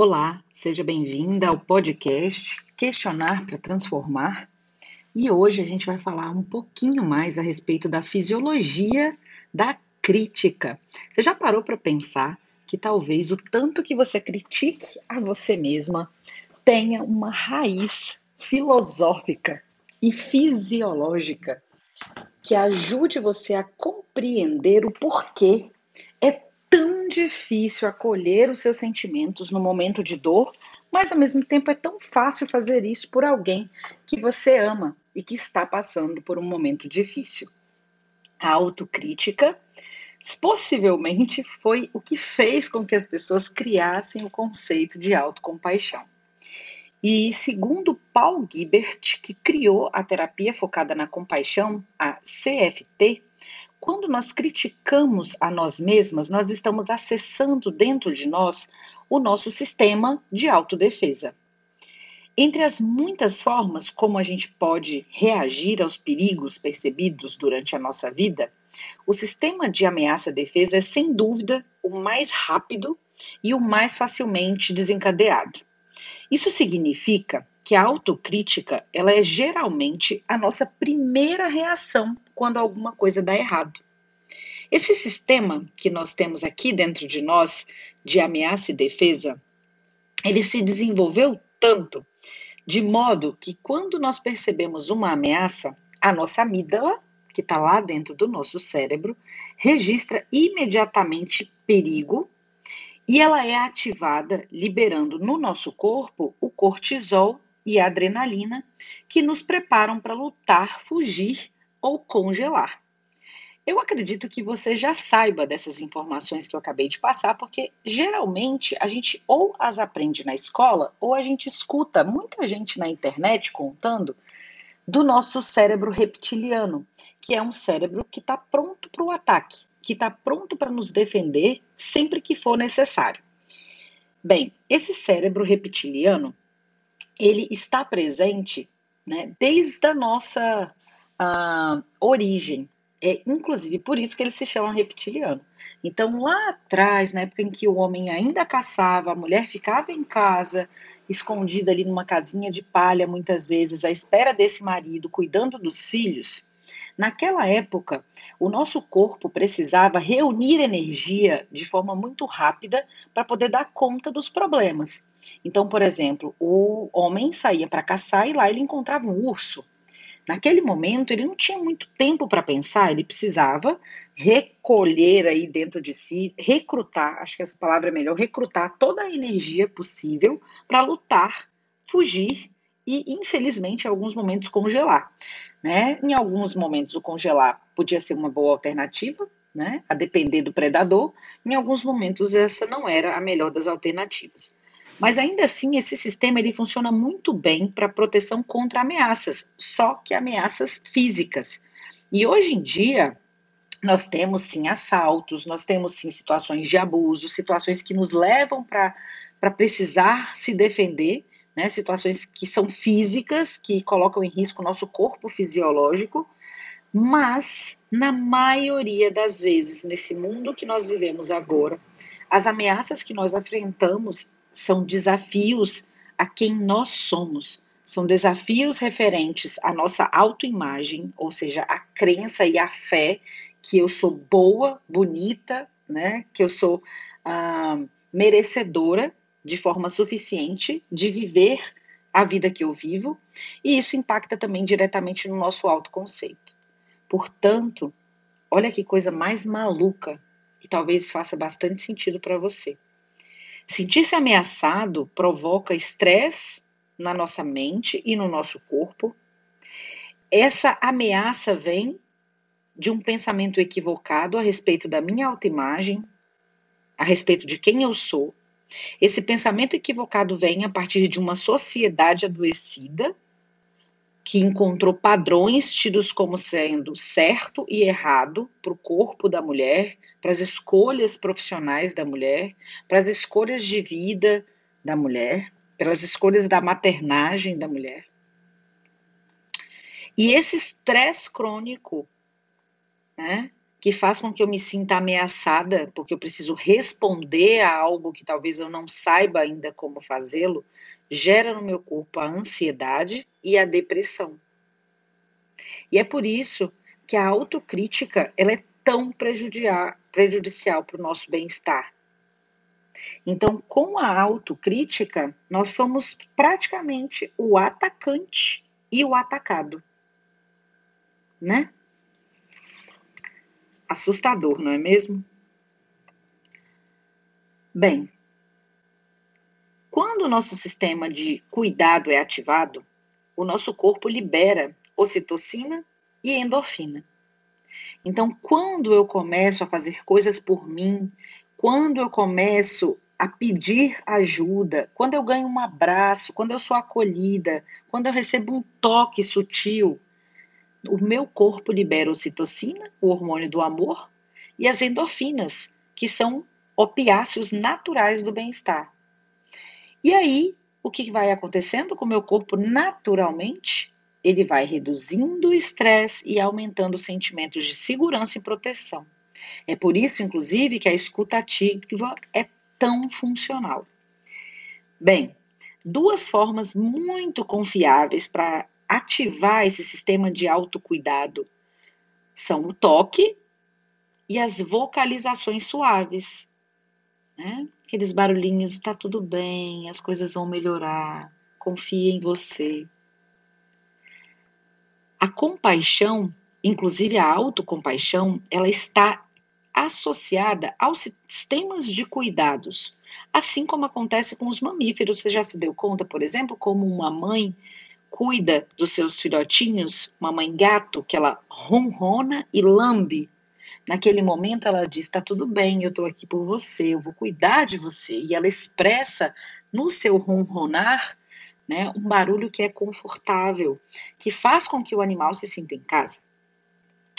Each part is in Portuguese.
Olá, seja bem-vinda ao podcast Questionar para Transformar. E hoje a gente vai falar um pouquinho mais a respeito da fisiologia da crítica. Você já parou para pensar que talvez o tanto que você critique a você mesma tenha uma raiz filosófica e fisiológica que ajude você a compreender o porquê difícil acolher os seus sentimentos no momento de dor, mas ao mesmo tempo é tão fácil fazer isso por alguém que você ama e que está passando por um momento difícil. A autocrítica possivelmente foi o que fez com que as pessoas criassem o conceito de autocompaixão. E segundo Paul Gibert, que criou a terapia focada na compaixão, a CFT, quando nós criticamos a nós mesmas, nós estamos acessando dentro de nós o nosso sistema de autodefesa. Entre as muitas formas como a gente pode reagir aos perigos percebidos durante a nossa vida, o sistema de ameaça-defesa é sem dúvida o mais rápido e o mais facilmente desencadeado. Isso significa que a autocrítica ela é geralmente a nossa primeira reação quando alguma coisa dá errado. Esse sistema que nós temos aqui dentro de nós, de ameaça e defesa, ele se desenvolveu tanto, de modo que quando nós percebemos uma ameaça, a nossa amígdala, que está lá dentro do nosso cérebro, registra imediatamente perigo e ela é ativada liberando no nosso corpo o cortisol e a adrenalina que nos preparam para lutar, fugir ou congelar. Eu acredito que você já saiba dessas informações que eu acabei de passar, porque geralmente a gente ou as aprende na escola ou a gente escuta muita gente na internet contando do nosso cérebro reptiliano, que é um cérebro que está pronto para o ataque, que está pronto para nos defender sempre que for necessário. Bem, esse cérebro reptiliano ele está presente né, desde a nossa a origem. É inclusive por isso que ele se chama reptiliano. Então, lá atrás, na época em que o homem ainda caçava, a mulher ficava em casa, escondida ali numa casinha de palha, muitas vezes, à espera desse marido, cuidando dos filhos. Naquela época, o nosso corpo precisava reunir energia de forma muito rápida para poder dar conta dos problemas. Então, por exemplo, o homem saía para caçar e lá ele encontrava um urso. Naquele momento, ele não tinha muito tempo para pensar, ele precisava recolher aí dentro de si, recrutar, acho que essa palavra é melhor, recrutar toda a energia possível para lutar, fugir e, infelizmente, em alguns momentos congelar. Né? Em alguns momentos, o congelar podia ser uma boa alternativa, né? a depender do predador, em alguns momentos, essa não era a melhor das alternativas. Mas ainda assim, esse sistema ele funciona muito bem para proteção contra ameaças, só que ameaças físicas. E hoje em dia, nós temos sim assaltos, nós temos sim situações de abuso, situações que nos levam para precisar se defender, né? situações que são físicas, que colocam em risco o nosso corpo fisiológico, mas na maioria das vezes, nesse mundo que nós vivemos agora, as ameaças que nós enfrentamos são desafios a quem nós somos. São desafios referentes à nossa autoimagem, ou seja, a crença e a fé que eu sou boa, bonita, né? Que eu sou ah, merecedora de forma suficiente de viver a vida que eu vivo, e isso impacta também diretamente no nosso autoconceito. Portanto, olha que coisa mais maluca e talvez faça bastante sentido para você. Sentir-se ameaçado provoca estresse na nossa mente e no nosso corpo. Essa ameaça vem de um pensamento equivocado a respeito da minha autoimagem, a respeito de quem eu sou. Esse pensamento equivocado vem a partir de uma sociedade adoecida que encontrou padrões tidos como sendo certo e errado para o corpo da mulher, para as escolhas profissionais da mulher, para as escolhas de vida da mulher, pelas escolhas da maternagem da mulher. E esse estresse crônico, né, que faz com que eu me sinta ameaçada, porque eu preciso responder a algo que talvez eu não saiba ainda como fazê-lo, gera no meu corpo a ansiedade e a depressão. E é por isso que a autocrítica ela é tão prejudicial para o nosso bem-estar. Então, com a autocrítica, nós somos praticamente o atacante e o atacado, né? Assustador, não é mesmo? Bem, quando o nosso sistema de cuidado é ativado, o nosso corpo libera ocitocina e endorfina. Então, quando eu começo a fazer coisas por mim, quando eu começo a pedir ajuda, quando eu ganho um abraço, quando eu sou acolhida, quando eu recebo um toque sutil, o meu corpo libera ocitocina, o hormônio do amor, e as endorfinas, que são opiáceos naturais do bem-estar. E aí, o que vai acontecendo com o meu corpo naturalmente? Ele vai reduzindo o estresse e aumentando os sentimentos de segurança e proteção. É por isso, inclusive, que a escuta ativa é tão funcional. Bem, duas formas muito confiáveis para ativar esse sistema de autocuidado são o toque e as vocalizações suaves. Né? Aqueles barulhinhos, está tudo bem, as coisas vão melhorar, confie em você. A compaixão, inclusive a autocompaixão, ela está associada aos sistemas de cuidados, assim como acontece com os mamíferos. Você já se deu conta, por exemplo, como uma mãe cuida dos seus filhotinhos, uma mãe gato, que ela ronrona e lambe. Naquele momento ela diz: está tudo bem, eu estou aqui por você, eu vou cuidar de você. E ela expressa no seu ronronar né, um barulho que é confortável, que faz com que o animal se sinta em casa.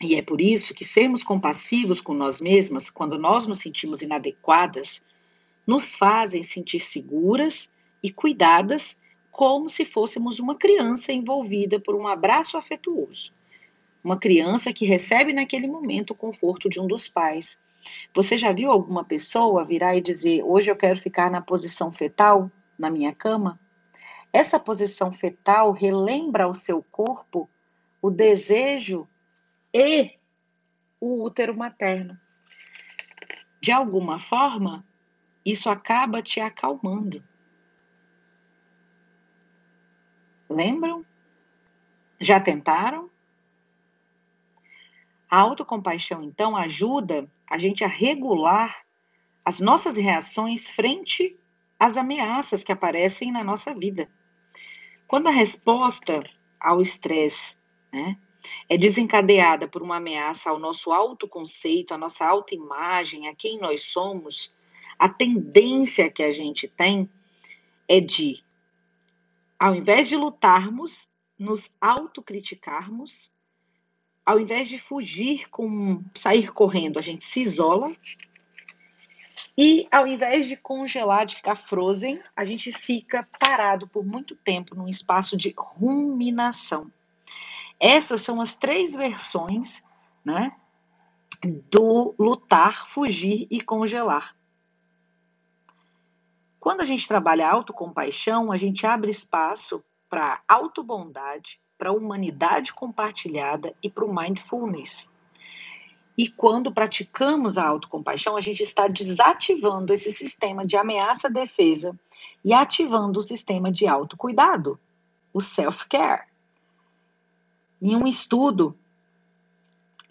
E é por isso que sermos compassivos com nós mesmas, quando nós nos sentimos inadequadas, nos fazem sentir seguras e cuidadas como se fôssemos uma criança envolvida por um abraço afetuoso. Uma criança que recebe naquele momento o conforto de um dos pais. Você já viu alguma pessoa virar e dizer: Hoje eu quero ficar na posição fetal, na minha cama? Essa posição fetal relembra ao seu corpo o desejo e o útero materno. De alguma forma, isso acaba te acalmando. Lembram? Já tentaram? A autocompaixão, então, ajuda a gente a regular as nossas reações frente às ameaças que aparecem na nossa vida. Quando a resposta ao estresse né, é desencadeada por uma ameaça ao nosso autoconceito, à nossa autoimagem, a quem nós somos, a tendência que a gente tem é de ao invés de lutarmos, nos autocriticarmos, ao invés de fugir com sair correndo, a gente se isola. E ao invés de congelar, de ficar frozen, a gente fica parado por muito tempo num espaço de ruminação. Essas são as três versões, né, do lutar, fugir e congelar. Quando a gente trabalha a autocompaixão, a gente abre espaço para autobondade, para a humanidade compartilhada e para o mindfulness. E quando praticamos a autocompaixão, a gente está desativando esse sistema de ameaça-defesa e ativando o sistema de autocuidado, o self-care. Em um estudo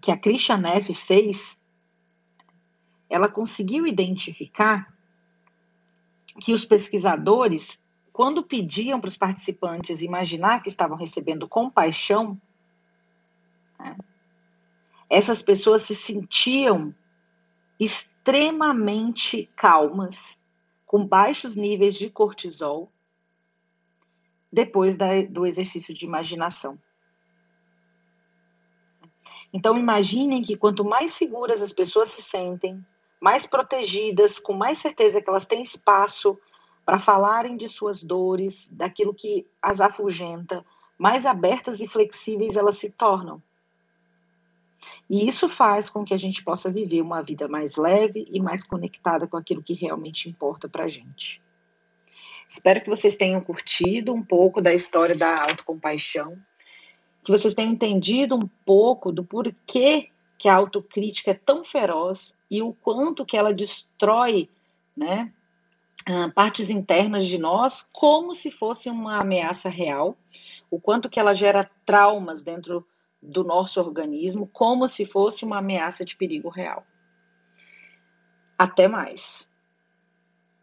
que a Christian Neff fez, ela conseguiu identificar que os pesquisadores, quando pediam para os participantes imaginar que estavam recebendo compaixão, né, essas pessoas se sentiam extremamente calmas, com baixos níveis de cortisol, depois da, do exercício de imaginação. Então, imaginem que quanto mais seguras as pessoas se sentem, mais protegidas, com mais certeza que elas têm espaço para falarem de suas dores, daquilo que as afugenta, mais abertas e flexíveis elas se tornam. E isso faz com que a gente possa viver uma vida mais leve e mais conectada com aquilo que realmente importa para a gente. Espero que vocês tenham curtido um pouco da história da autocompaixão, que vocês tenham entendido um pouco do porquê que a autocrítica é tão feroz e o quanto que ela destrói, né, ah, partes internas de nós como se fosse uma ameaça real, o quanto que ela gera traumas dentro do nosso organismo como se fosse uma ameaça de perigo real. Até mais.